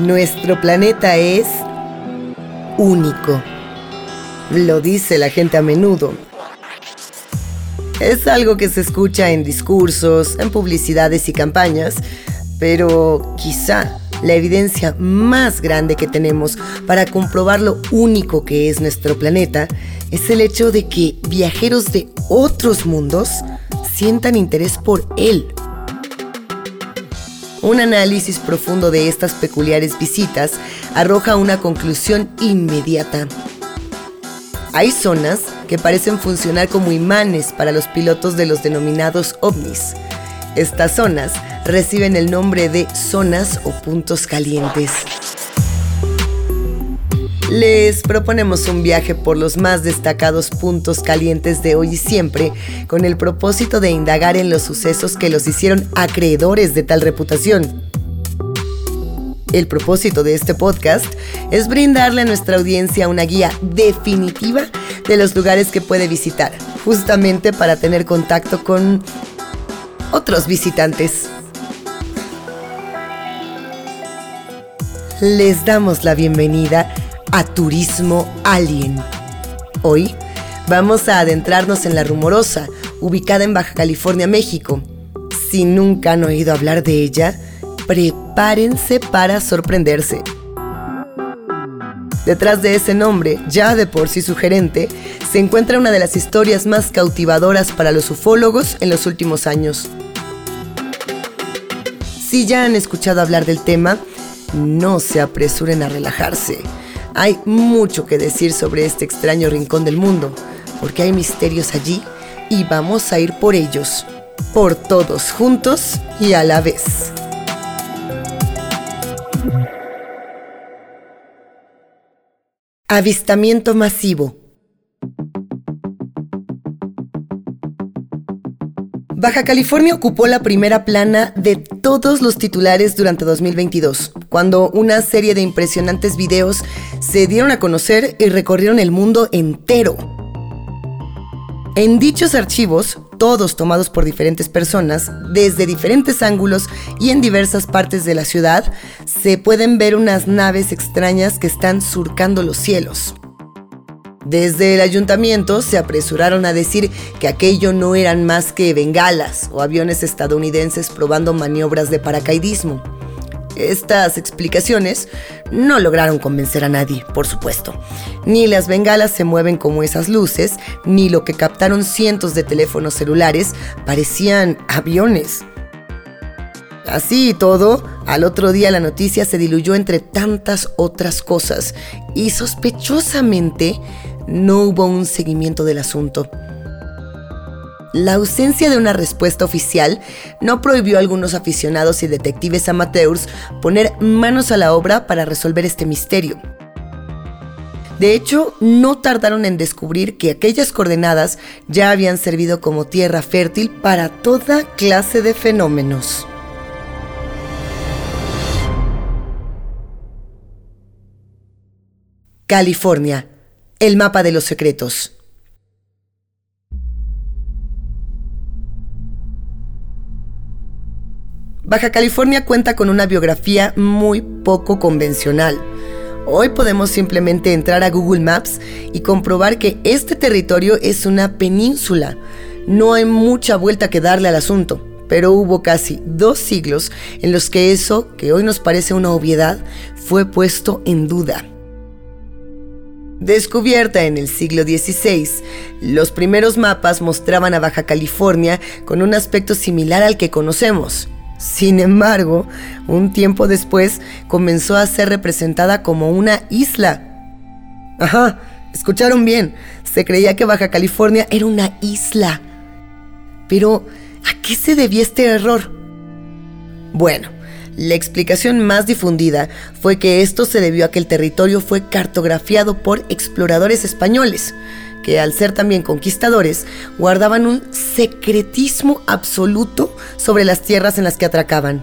Nuestro planeta es único. Lo dice la gente a menudo. Es algo que se escucha en discursos, en publicidades y campañas, pero quizá la evidencia más grande que tenemos para comprobar lo único que es nuestro planeta es el hecho de que viajeros de otros mundos sientan interés por él. Un análisis profundo de estas peculiares visitas arroja una conclusión inmediata. Hay zonas que parecen funcionar como imanes para los pilotos de los denominados ovnis. Estas zonas reciben el nombre de zonas o puntos calientes. Les proponemos un viaje por los más destacados puntos calientes de hoy y siempre, con el propósito de indagar en los sucesos que los hicieron acreedores de tal reputación. El propósito de este podcast es brindarle a nuestra audiencia una guía definitiva de los lugares que puede visitar, justamente para tener contacto con otros visitantes. Les damos la bienvenida a Turismo Alien. Hoy vamos a adentrarnos en La Rumorosa, ubicada en Baja California, México. Si nunca han oído hablar de ella, prepárense para sorprenderse. Detrás de ese nombre, ya de por sí sugerente, se encuentra una de las historias más cautivadoras para los ufólogos en los últimos años. Si ya han escuchado hablar del tema, no se apresuren a relajarse. Hay mucho que decir sobre este extraño rincón del mundo, porque hay misterios allí y vamos a ir por ellos, por todos juntos y a la vez. Avistamiento masivo. Baja California ocupó la primera plana de todos los titulares durante 2022, cuando una serie de impresionantes videos se dieron a conocer y recorrieron el mundo entero. En dichos archivos, todos tomados por diferentes personas, desde diferentes ángulos y en diversas partes de la ciudad, se pueden ver unas naves extrañas que están surcando los cielos. Desde el ayuntamiento se apresuraron a decir que aquello no eran más que bengalas o aviones estadounidenses probando maniobras de paracaidismo. Estas explicaciones no lograron convencer a nadie, por supuesto. Ni las bengalas se mueven como esas luces, ni lo que captaron cientos de teléfonos celulares parecían aviones. Así y todo, al otro día la noticia se diluyó entre tantas otras cosas y sospechosamente no hubo un seguimiento del asunto. La ausencia de una respuesta oficial no prohibió a algunos aficionados y detectives amateurs poner manos a la obra para resolver este misterio. De hecho, no tardaron en descubrir que aquellas coordenadas ya habían servido como tierra fértil para toda clase de fenómenos. California, el mapa de los secretos. Baja California cuenta con una biografía muy poco convencional. Hoy podemos simplemente entrar a Google Maps y comprobar que este territorio es una península. No hay mucha vuelta que darle al asunto, pero hubo casi dos siglos en los que eso, que hoy nos parece una obviedad, fue puesto en duda. Descubierta en el siglo XVI, los primeros mapas mostraban a Baja California con un aspecto similar al que conocemos. Sin embargo, un tiempo después comenzó a ser representada como una isla. Ajá, escucharon bien, se creía que Baja California era una isla. Pero, ¿a qué se debía este error? Bueno, la explicación más difundida fue que esto se debió a que el territorio fue cartografiado por exploradores españoles, que al ser también conquistadores, guardaban un secretismo absoluto sobre las tierras en las que atracaban.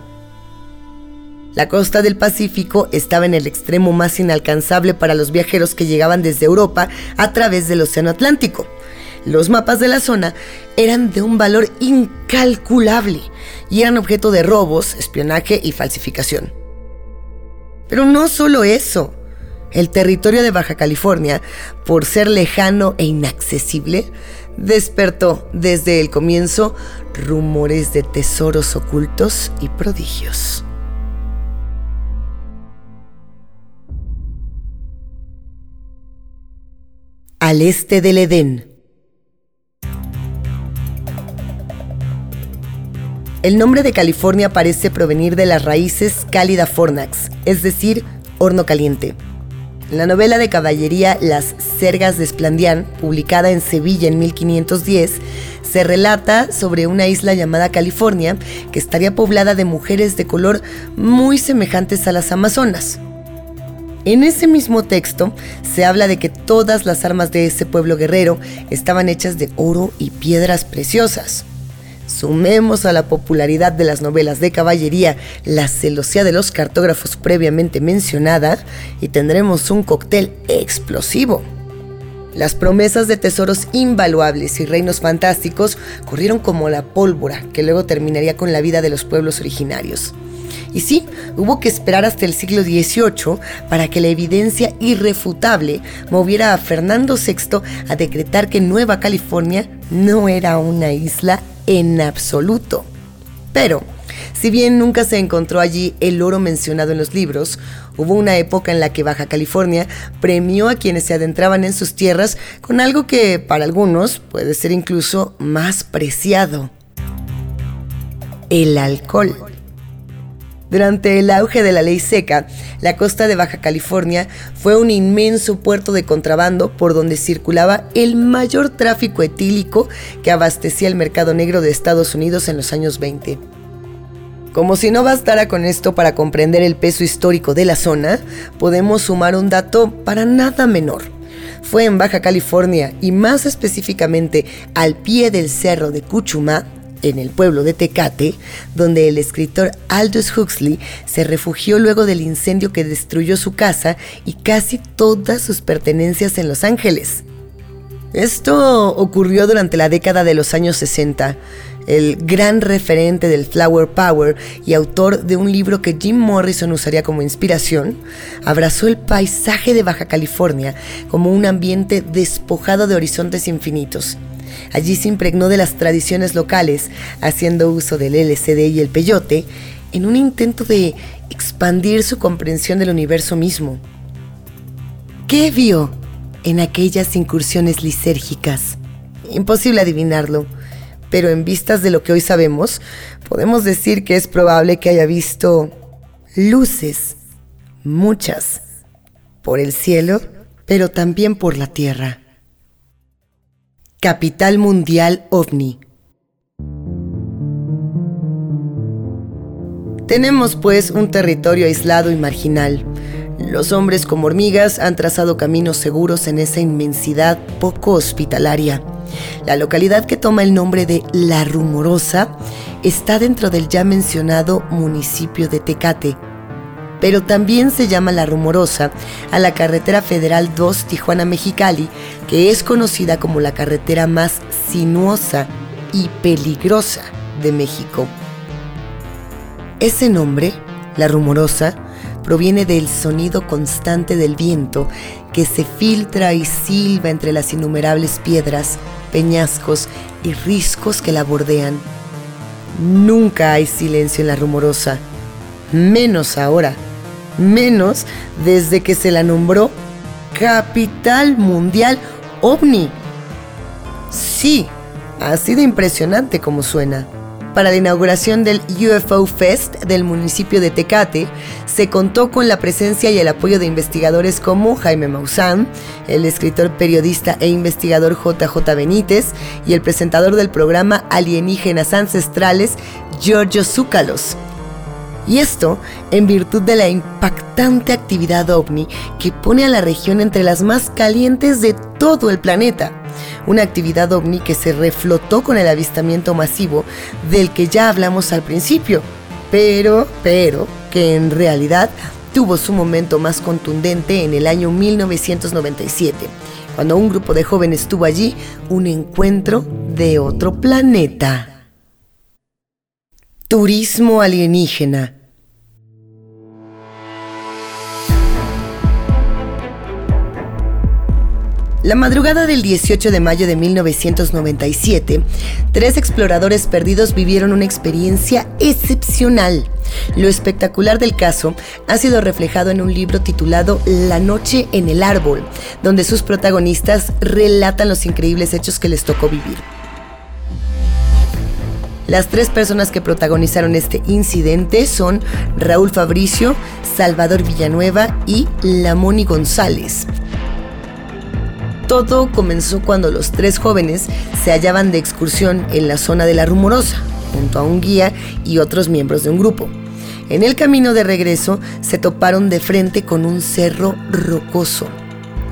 La costa del Pacífico estaba en el extremo más inalcanzable para los viajeros que llegaban desde Europa a través del Océano Atlántico. Los mapas de la zona eran de un valor incalculable y eran objeto de robos, espionaje y falsificación. Pero no solo eso. El territorio de Baja California, por ser lejano e inaccesible, despertó desde el comienzo rumores de tesoros ocultos y prodigios. Al este del Edén. El nombre de California parece provenir de las raíces cálida fornax, es decir, horno caliente. En la novela de caballería Las Sergas de Esplandián, publicada en Sevilla en 1510, se relata sobre una isla llamada California que estaría poblada de mujeres de color muy semejantes a las amazonas. En ese mismo texto se habla de que todas las armas de ese pueblo guerrero estaban hechas de oro y piedras preciosas. Sumemos a la popularidad de las novelas de caballería la celosía de los cartógrafos previamente mencionada y tendremos un cóctel explosivo. Las promesas de tesoros invaluables y reinos fantásticos corrieron como la pólvora que luego terminaría con la vida de los pueblos originarios. Y sí, hubo que esperar hasta el siglo XVIII para que la evidencia irrefutable moviera a Fernando VI a decretar que Nueva California no era una isla en absoluto. Pero, si bien nunca se encontró allí el oro mencionado en los libros, hubo una época en la que Baja California premió a quienes se adentraban en sus tierras con algo que para algunos puede ser incluso más preciado, el alcohol. Durante el auge de la ley seca, la costa de Baja California fue un inmenso puerto de contrabando por donde circulaba el mayor tráfico etílico que abastecía el mercado negro de Estados Unidos en los años 20. Como si no bastara con esto para comprender el peso histórico de la zona, podemos sumar un dato para nada menor. Fue en Baja California y más específicamente al pie del cerro de Cuchumá en el pueblo de Tecate, donde el escritor Aldous Huxley se refugió luego del incendio que destruyó su casa y casi todas sus pertenencias en Los Ángeles. Esto ocurrió durante la década de los años 60. El gran referente del Flower Power y autor de un libro que Jim Morrison usaría como inspiración, abrazó el paisaje de Baja California como un ambiente despojado de horizontes infinitos Allí se impregnó de las tradiciones locales, haciendo uso del LCD y el peyote, en un intento de expandir su comprensión del universo mismo. ¿Qué vio en aquellas incursiones lisérgicas? Imposible adivinarlo, pero en vistas de lo que hoy sabemos, podemos decir que es probable que haya visto luces, muchas, por el cielo, pero también por la tierra. Capital Mundial OVNI. Tenemos pues un territorio aislado y marginal. Los hombres como hormigas han trazado caminos seguros en esa inmensidad poco hospitalaria. La localidad que toma el nombre de La Rumorosa está dentro del ya mencionado municipio de Tecate, pero también se llama La Rumorosa a la carretera federal 2 Tijuana-Mexicali, que es conocida como la carretera más sinuosa y peligrosa de México. Ese nombre, La Rumorosa, proviene del sonido constante del viento que se filtra y silba entre las innumerables piedras, peñascos y riscos que la bordean. Nunca hay silencio en la rumorosa, menos ahora menos desde que se la nombró Capital Mundial OVNI. Sí, así de impresionante como suena. Para la inauguración del UFO Fest del municipio de Tecate, se contó con la presencia y el apoyo de investigadores como Jaime Maussan, el escritor, periodista e investigador JJ Benítez y el presentador del programa Alienígenas Ancestrales, Giorgio Zúcalos. Y esto en virtud de la impactante actividad ovni que pone a la región entre las más calientes de todo el planeta. Una actividad ovni que se reflotó con el avistamiento masivo del que ya hablamos al principio, pero, pero, que en realidad tuvo su momento más contundente en el año 1997, cuando un grupo de jóvenes tuvo allí un encuentro de otro planeta. Turismo alienígena La madrugada del 18 de mayo de 1997, tres exploradores perdidos vivieron una experiencia excepcional. Lo espectacular del caso ha sido reflejado en un libro titulado La noche en el árbol, donde sus protagonistas relatan los increíbles hechos que les tocó vivir. Las tres personas que protagonizaron este incidente son Raúl Fabricio, Salvador Villanueva y Lamoni González. Todo comenzó cuando los tres jóvenes se hallaban de excursión en la zona de la Rumorosa, junto a un guía y otros miembros de un grupo. En el camino de regreso se toparon de frente con un cerro rocoso.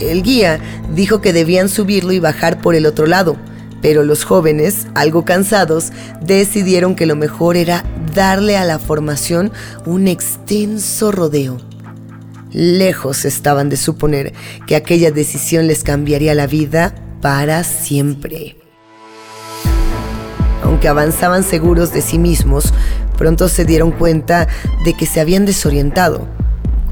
El guía dijo que debían subirlo y bajar por el otro lado, pero los jóvenes, algo cansados, decidieron que lo mejor era darle a la formación un extenso rodeo. Lejos estaban de suponer que aquella decisión les cambiaría la vida para siempre. Aunque avanzaban seguros de sí mismos, pronto se dieron cuenta de que se habían desorientado.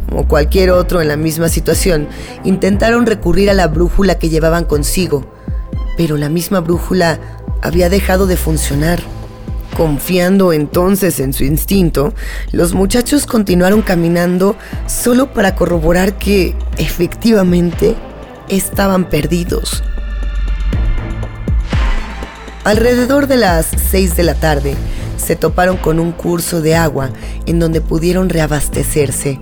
Como cualquier otro en la misma situación, intentaron recurrir a la brújula que llevaban consigo, pero la misma brújula había dejado de funcionar. Confiando entonces en su instinto, los muchachos continuaron caminando solo para corroborar que, efectivamente, estaban perdidos. Alrededor de las 6 de la tarde, se toparon con un curso de agua en donde pudieron reabastecerse.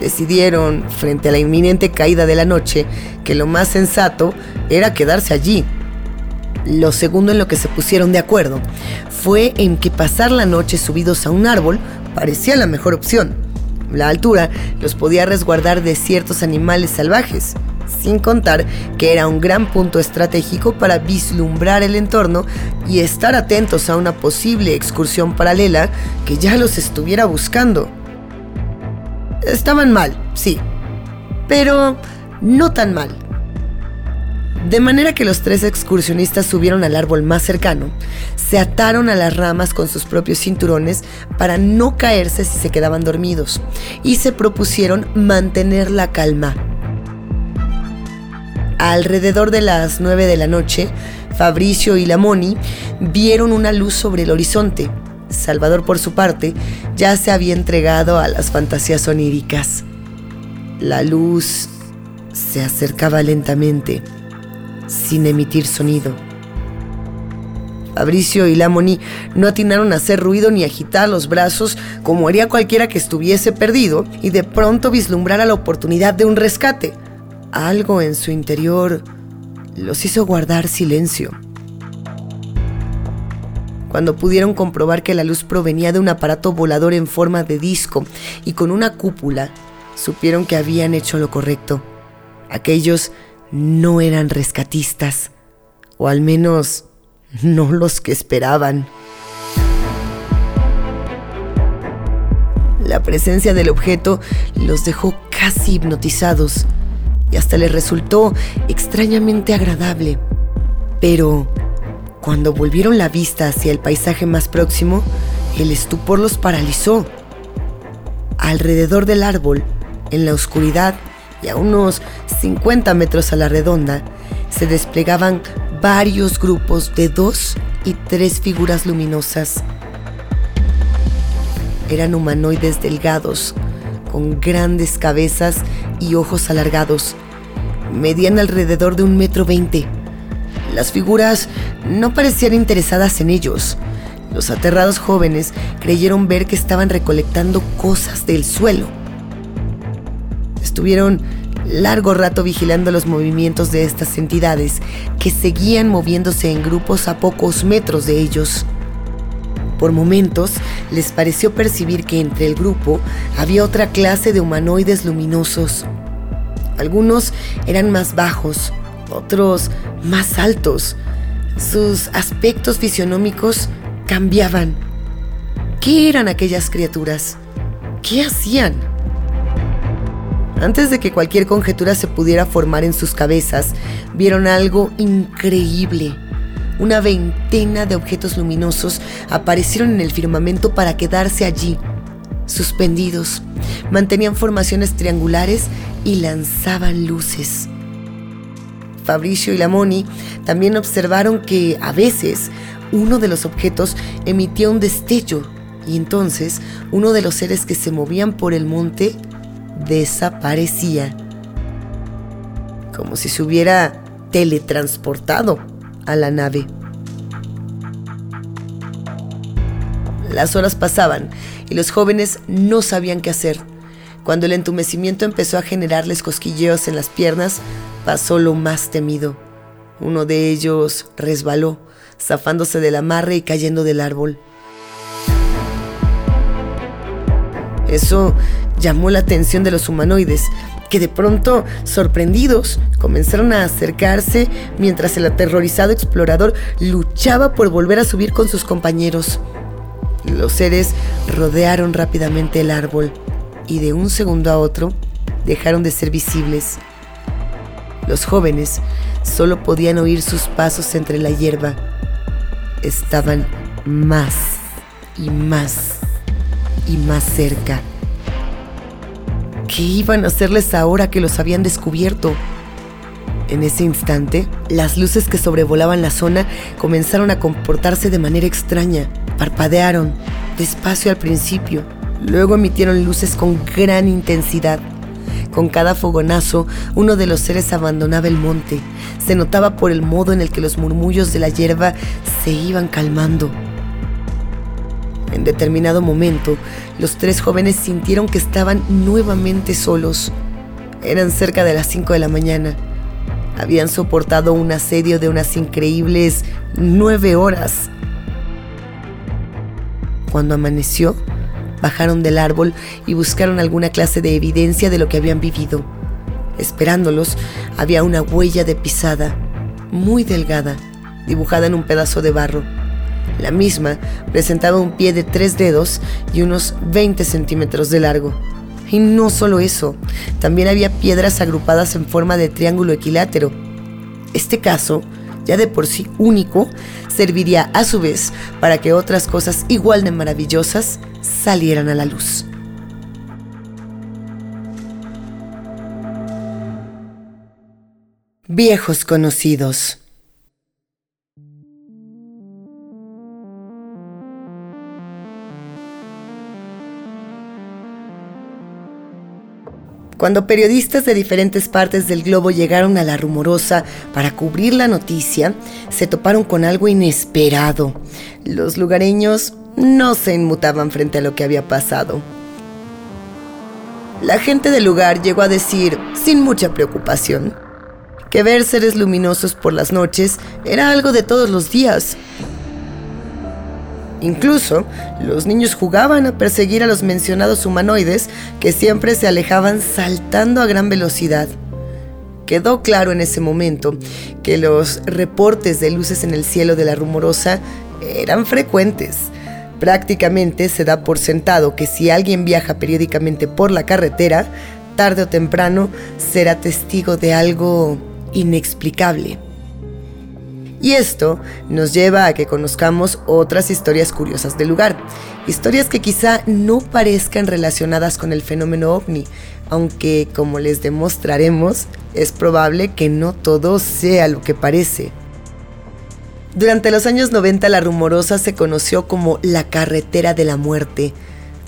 Decidieron, frente a la inminente caída de la noche, que lo más sensato era quedarse allí lo segundo en lo que se pusieron de acuerdo fue en que pasar la noche subidos a un árbol parecía la mejor opción. La altura los podía resguardar de ciertos animales salvajes, sin contar que era un gran punto estratégico para vislumbrar el entorno y estar atentos a una posible excursión paralela que ya los estuviera buscando. Estaban mal, sí, pero no tan mal. De manera que los tres excursionistas subieron al árbol más cercano, se ataron a las ramas con sus propios cinturones para no caerse si se quedaban dormidos y se propusieron mantener la calma. Alrededor de las 9 de la noche, Fabricio y Lamoni vieron una luz sobre el horizonte. Salvador, por su parte, ya se había entregado a las fantasías oníricas. La luz se acercaba lentamente sin emitir sonido. Fabricio y Lamoni no atinaron a hacer ruido ni agitar los brazos como haría cualquiera que estuviese perdido y de pronto vislumbrara la oportunidad de un rescate. Algo en su interior los hizo guardar silencio. Cuando pudieron comprobar que la luz provenía de un aparato volador en forma de disco y con una cúpula, supieron que habían hecho lo correcto. Aquellos no eran rescatistas, o al menos no los que esperaban. La presencia del objeto los dejó casi hipnotizados y hasta les resultó extrañamente agradable. Pero cuando volvieron la vista hacia el paisaje más próximo, el estupor los paralizó. Alrededor del árbol, en la oscuridad, y a unos 50 metros a la redonda se desplegaban varios grupos de dos y tres figuras luminosas. Eran humanoides delgados, con grandes cabezas y ojos alargados. Medían alrededor de un metro veinte. Las figuras no parecían interesadas en ellos. Los aterrados jóvenes creyeron ver que estaban recolectando cosas del suelo. Estuvieron largo rato vigilando los movimientos de estas entidades que seguían moviéndose en grupos a pocos metros de ellos. Por momentos les pareció percibir que entre el grupo había otra clase de humanoides luminosos. Algunos eran más bajos, otros más altos. Sus aspectos fisionómicos cambiaban. ¿Qué eran aquellas criaturas? ¿Qué hacían? Antes de que cualquier conjetura se pudiera formar en sus cabezas, vieron algo increíble. Una veintena de objetos luminosos aparecieron en el firmamento para quedarse allí, suspendidos. Mantenían formaciones triangulares y lanzaban luces. Fabricio y Lamoni también observaron que a veces uno de los objetos emitía un destello y entonces uno de los seres que se movían por el monte desaparecía, como si se hubiera teletransportado a la nave. Las horas pasaban y los jóvenes no sabían qué hacer. Cuando el entumecimiento empezó a generarles cosquilleos en las piernas, pasó lo más temido. Uno de ellos resbaló, zafándose del amarre y cayendo del árbol. Eso llamó la atención de los humanoides, que de pronto, sorprendidos, comenzaron a acercarse mientras el aterrorizado explorador luchaba por volver a subir con sus compañeros. Los seres rodearon rápidamente el árbol y de un segundo a otro dejaron de ser visibles. Los jóvenes solo podían oír sus pasos entre la hierba. Estaban más y más y más cerca. ¿Qué iban a hacerles ahora que los habían descubierto? En ese instante, las luces que sobrevolaban la zona comenzaron a comportarse de manera extraña. Parpadearon, despacio al principio, luego emitieron luces con gran intensidad. Con cada fogonazo, uno de los seres abandonaba el monte. Se notaba por el modo en el que los murmullos de la hierba se iban calmando. En determinado momento, los tres jóvenes sintieron que estaban nuevamente solos. Eran cerca de las 5 de la mañana. Habían soportado un asedio de unas increíbles nueve horas. Cuando amaneció, bajaron del árbol y buscaron alguna clase de evidencia de lo que habían vivido. Esperándolos, había una huella de pisada, muy delgada, dibujada en un pedazo de barro. La misma presentaba un pie de tres dedos y unos 20 centímetros de largo. Y no solo eso, también había piedras agrupadas en forma de triángulo equilátero. Este caso, ya de por sí único, serviría a su vez para que otras cosas igual de maravillosas salieran a la luz. Viejos conocidos. Cuando periodistas de diferentes partes del globo llegaron a la rumorosa para cubrir la noticia, se toparon con algo inesperado. Los lugareños no se inmutaban frente a lo que había pasado. La gente del lugar llegó a decir, sin mucha preocupación, que ver seres luminosos por las noches era algo de todos los días Incluso, los niños jugaban a perseguir a los mencionados humanoides que siempre se alejaban saltando a gran velocidad. Quedó claro en ese momento que los reportes de luces en el cielo de la rumorosa eran frecuentes. Prácticamente se da por sentado que si alguien viaja periódicamente por la carretera, tarde o temprano será testigo de algo inexplicable. Y esto nos lleva a que conozcamos otras historias curiosas del lugar, historias que quizá no parezcan relacionadas con el fenómeno ovni, aunque como les demostraremos, es probable que no todo sea lo que parece. Durante los años 90 la rumorosa se conoció como la carretera de la muerte,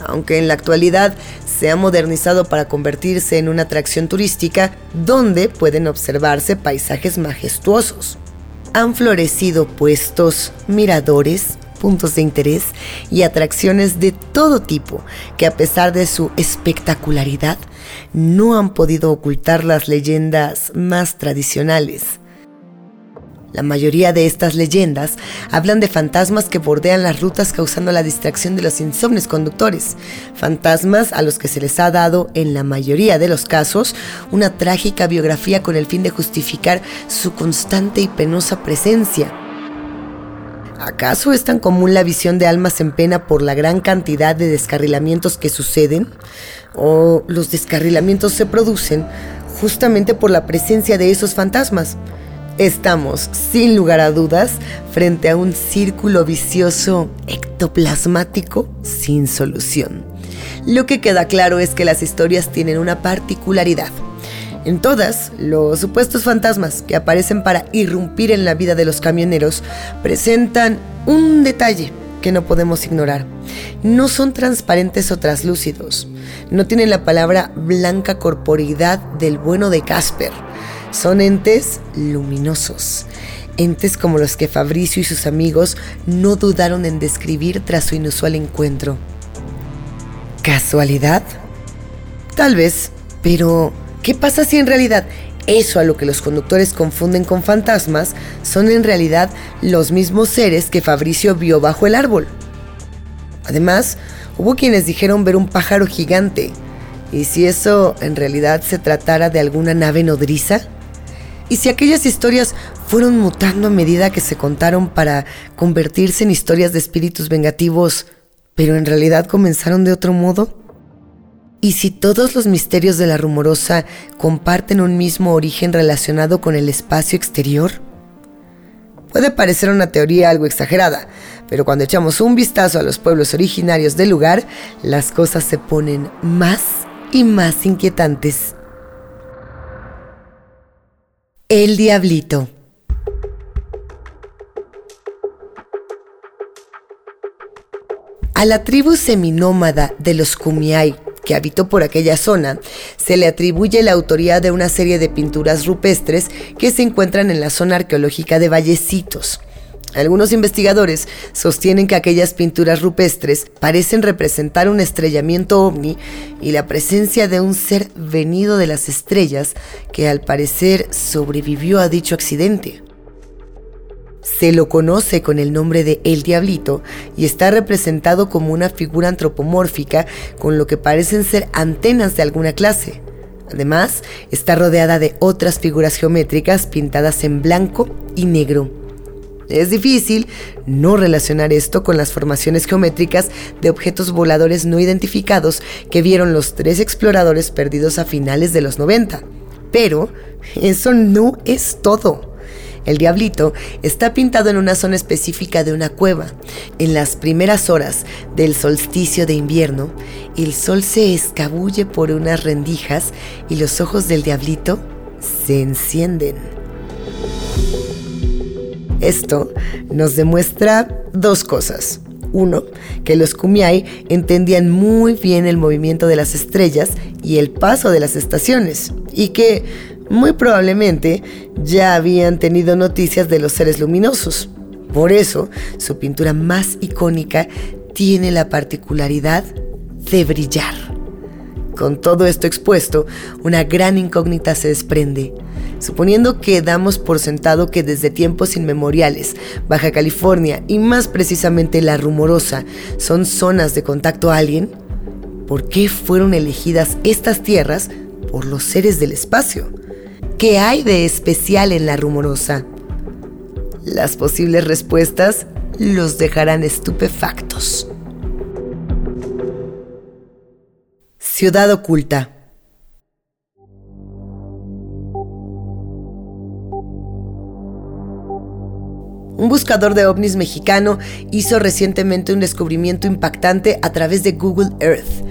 aunque en la actualidad se ha modernizado para convertirse en una atracción turística donde pueden observarse paisajes majestuosos han florecido puestos, miradores, puntos de interés y atracciones de todo tipo que a pesar de su espectacularidad no han podido ocultar las leyendas más tradicionales. La mayoría de estas leyendas hablan de fantasmas que bordean las rutas causando la distracción de los insomnes conductores, fantasmas a los que se les ha dado, en la mayoría de los casos, una trágica biografía con el fin de justificar su constante y penosa presencia. ¿Acaso es tan común la visión de almas en pena por la gran cantidad de descarrilamientos que suceden? ¿O los descarrilamientos se producen justamente por la presencia de esos fantasmas? Estamos, sin lugar a dudas, frente a un círculo vicioso ectoplasmático sin solución. Lo que queda claro es que las historias tienen una particularidad. En todas, los supuestos fantasmas que aparecen para irrumpir en la vida de los camioneros presentan un detalle que no podemos ignorar. No son transparentes o traslúcidos. No tienen la palabra blanca corporeidad del bueno de Casper. Son entes luminosos. Entes como los que Fabricio y sus amigos no dudaron en describir tras su inusual encuentro. ¿Casualidad? Tal vez, pero ¿qué pasa si en realidad eso a lo que los conductores confunden con fantasmas son en realidad los mismos seres que Fabricio vio bajo el árbol. Además, hubo quienes dijeron ver un pájaro gigante. ¿Y si eso en realidad se tratara de alguna nave nodriza? ¿Y si aquellas historias fueron mutando a medida que se contaron para convertirse en historias de espíritus vengativos, pero en realidad comenzaron de otro modo? ¿Y si todos los misterios de la rumorosa comparten un mismo origen relacionado con el espacio exterior? Puede parecer una teoría algo exagerada, pero cuando echamos un vistazo a los pueblos originarios del lugar, las cosas se ponen más y más inquietantes. El Diablito A la tribu seminómada de los Kumiai que habitó por aquella zona, se le atribuye la autoría de una serie de pinturas rupestres que se encuentran en la zona arqueológica de Vallecitos. Algunos investigadores sostienen que aquellas pinturas rupestres parecen representar un estrellamiento ovni y la presencia de un ser venido de las estrellas que al parecer sobrevivió a dicho accidente. Se lo conoce con el nombre de El Diablito y está representado como una figura antropomórfica con lo que parecen ser antenas de alguna clase. Además, está rodeada de otras figuras geométricas pintadas en blanco y negro. Es difícil no relacionar esto con las formaciones geométricas de objetos voladores no identificados que vieron los tres exploradores perdidos a finales de los 90. Pero eso no es todo. El diablito está pintado en una zona específica de una cueva. En las primeras horas del solsticio de invierno, el sol se escabulle por unas rendijas y los ojos del diablito se encienden. Esto nos demuestra dos cosas. Uno, que los Kumiai entendían muy bien el movimiento de las estrellas y el paso de las estaciones, y que muy probablemente ya habían tenido noticias de los seres luminosos. Por eso, su pintura más icónica tiene la particularidad de brillar. Con todo esto expuesto, una gran incógnita se desprende. Suponiendo que damos por sentado que desde tiempos inmemoriales, Baja California y más precisamente la rumorosa son zonas de contacto alien, ¿por qué fueron elegidas estas tierras por los seres del espacio? ¿Qué hay de especial en la rumorosa? Las posibles respuestas los dejarán estupefactos. Ciudad oculta. Un buscador de ovnis mexicano hizo recientemente un descubrimiento impactante a través de Google Earth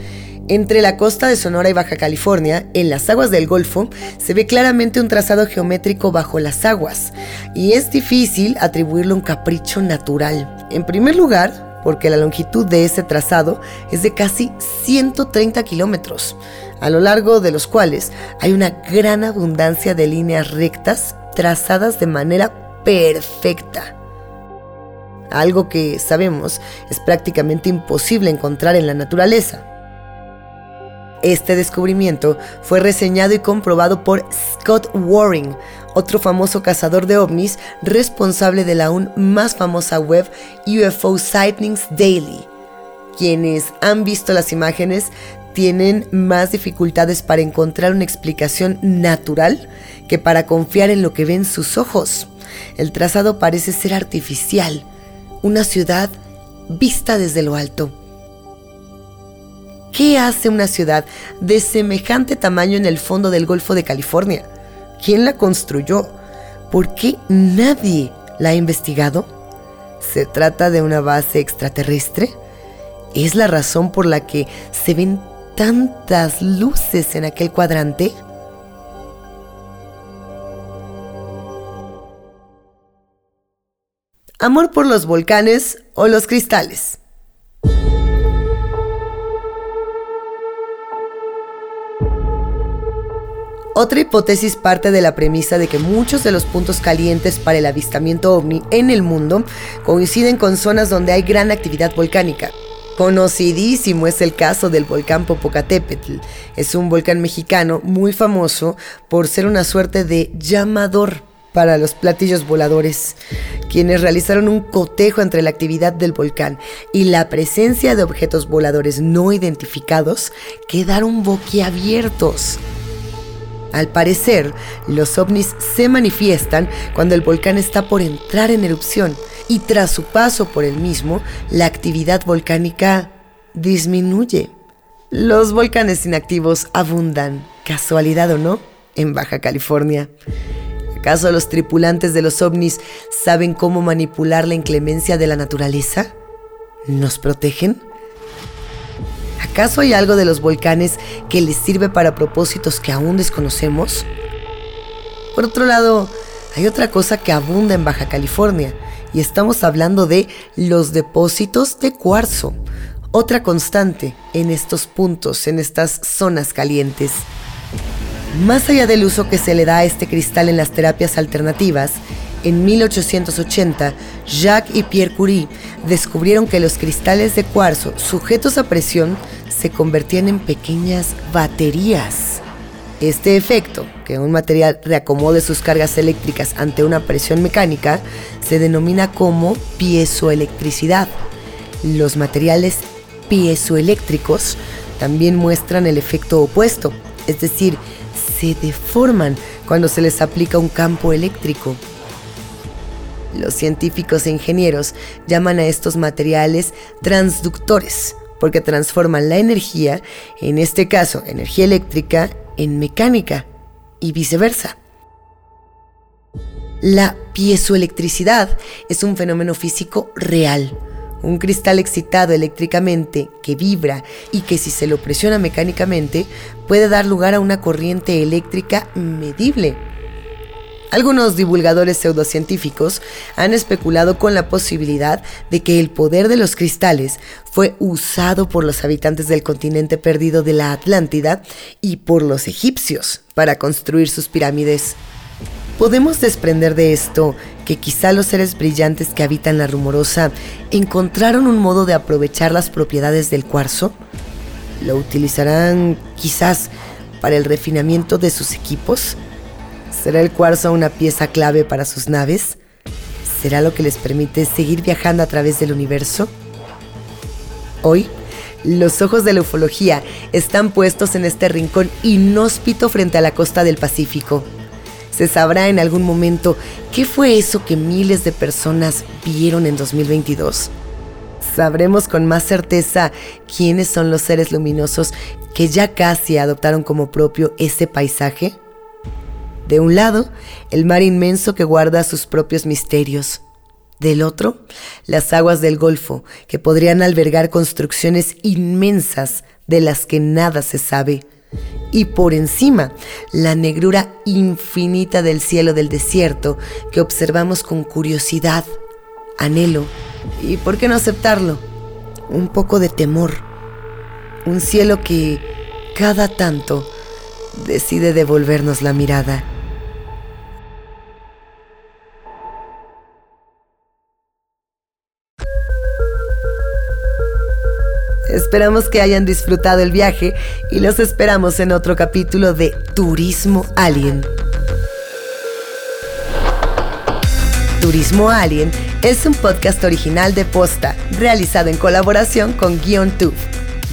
entre la costa de Sonora y Baja California, en las aguas del Golfo, se ve claramente un trazado geométrico bajo las aguas, y es difícil atribuirle un capricho natural. En primer lugar, porque la longitud de ese trazado es de casi 130 kilómetros, a lo largo de los cuales hay una gran abundancia de líneas rectas trazadas de manera perfecta. Algo que sabemos es prácticamente imposible encontrar en la naturaleza. Este descubrimiento fue reseñado y comprobado por Scott Waring, otro famoso cazador de ovnis responsable de la aún más famosa web UFO Sightings Daily. Quienes han visto las imágenes tienen más dificultades para encontrar una explicación natural que para confiar en lo que ven sus ojos. El trazado parece ser artificial, una ciudad vista desde lo alto. ¿Qué hace una ciudad de semejante tamaño en el fondo del Golfo de California? ¿Quién la construyó? ¿Por qué nadie la ha investigado? ¿Se trata de una base extraterrestre? ¿Es la razón por la que se ven tantas luces en aquel cuadrante? ¿Amor por los volcanes o los cristales? Otra hipótesis parte de la premisa de que muchos de los puntos calientes para el avistamiento ovni en el mundo coinciden con zonas donde hay gran actividad volcánica. Conocidísimo es el caso del volcán Popocatépetl. Es un volcán mexicano muy famoso por ser una suerte de llamador para los platillos voladores, quienes realizaron un cotejo entre la actividad del volcán y la presencia de objetos voladores no identificados, quedaron boquiabiertos. Al parecer, los ovnis se manifiestan cuando el volcán está por entrar en erupción y tras su paso por el mismo, la actividad volcánica disminuye. Los volcanes inactivos abundan, casualidad o no, en Baja California. ¿Acaso los tripulantes de los ovnis saben cómo manipular la inclemencia de la naturaleza? ¿Nos protegen? ¿Acaso hay algo de los volcanes que les sirve para propósitos que aún desconocemos? Por otro lado, hay otra cosa que abunda en Baja California, y estamos hablando de los depósitos de cuarzo, otra constante en estos puntos, en estas zonas calientes. Más allá del uso que se le da a este cristal en las terapias alternativas, en 1880, Jacques y Pierre Curie descubrieron que los cristales de cuarzo sujetos a presión se convertían en pequeñas baterías. Este efecto, que un material reacomode sus cargas eléctricas ante una presión mecánica, se denomina como piezoelectricidad. Los materiales piezoeléctricos también muestran el efecto opuesto, es decir, se deforman cuando se les aplica un campo eléctrico. Los científicos e ingenieros llaman a estos materiales transductores porque transforman la energía, en este caso energía eléctrica, en mecánica y viceversa. La piezoelectricidad es un fenómeno físico real, un cristal excitado eléctricamente que vibra y que si se lo presiona mecánicamente puede dar lugar a una corriente eléctrica medible algunos divulgadores pseudocientíficos han especulado con la posibilidad de que el poder de los cristales fue usado por los habitantes del continente perdido de la Atlántida y por los egipcios para construir sus pirámides. Podemos desprender de esto que quizá los seres brillantes que habitan la rumorosa encontraron un modo de aprovechar las propiedades del cuarzo. ¿Lo utilizarán quizás para el refinamiento de sus equipos? ¿Será el cuarzo una pieza clave para sus naves? ¿Será lo que les permite seguir viajando a través del universo? Hoy, los ojos de la ufología están puestos en este rincón inhóspito frente a la costa del Pacífico. Se sabrá en algún momento qué fue eso que miles de personas vieron en 2022. Sabremos con más certeza quiénes son los seres luminosos que ya casi adoptaron como propio ese paisaje. De un lado, el mar inmenso que guarda sus propios misterios. Del otro, las aguas del Golfo, que podrían albergar construcciones inmensas de las que nada se sabe. Y por encima, la negrura infinita del cielo del desierto que observamos con curiosidad, anhelo y, ¿por qué no aceptarlo? Un poco de temor. Un cielo que, cada tanto, decide devolvernos la mirada. Esperamos que hayan disfrutado el viaje y los esperamos en otro capítulo de Turismo Alien. Turismo Alien es un podcast original de Posta, realizado en colaboración con Guion Tube.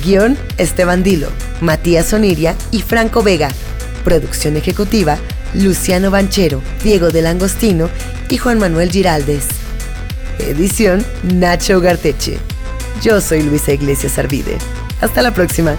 Guión Esteban Dilo, Matías Oniria y Franco Vega. Producción ejecutiva Luciano Banchero, Diego del Angostino y Juan Manuel Giraldes. Edición Nacho Garteche. Yo soy Luisa Iglesias Arvide. Hasta la próxima.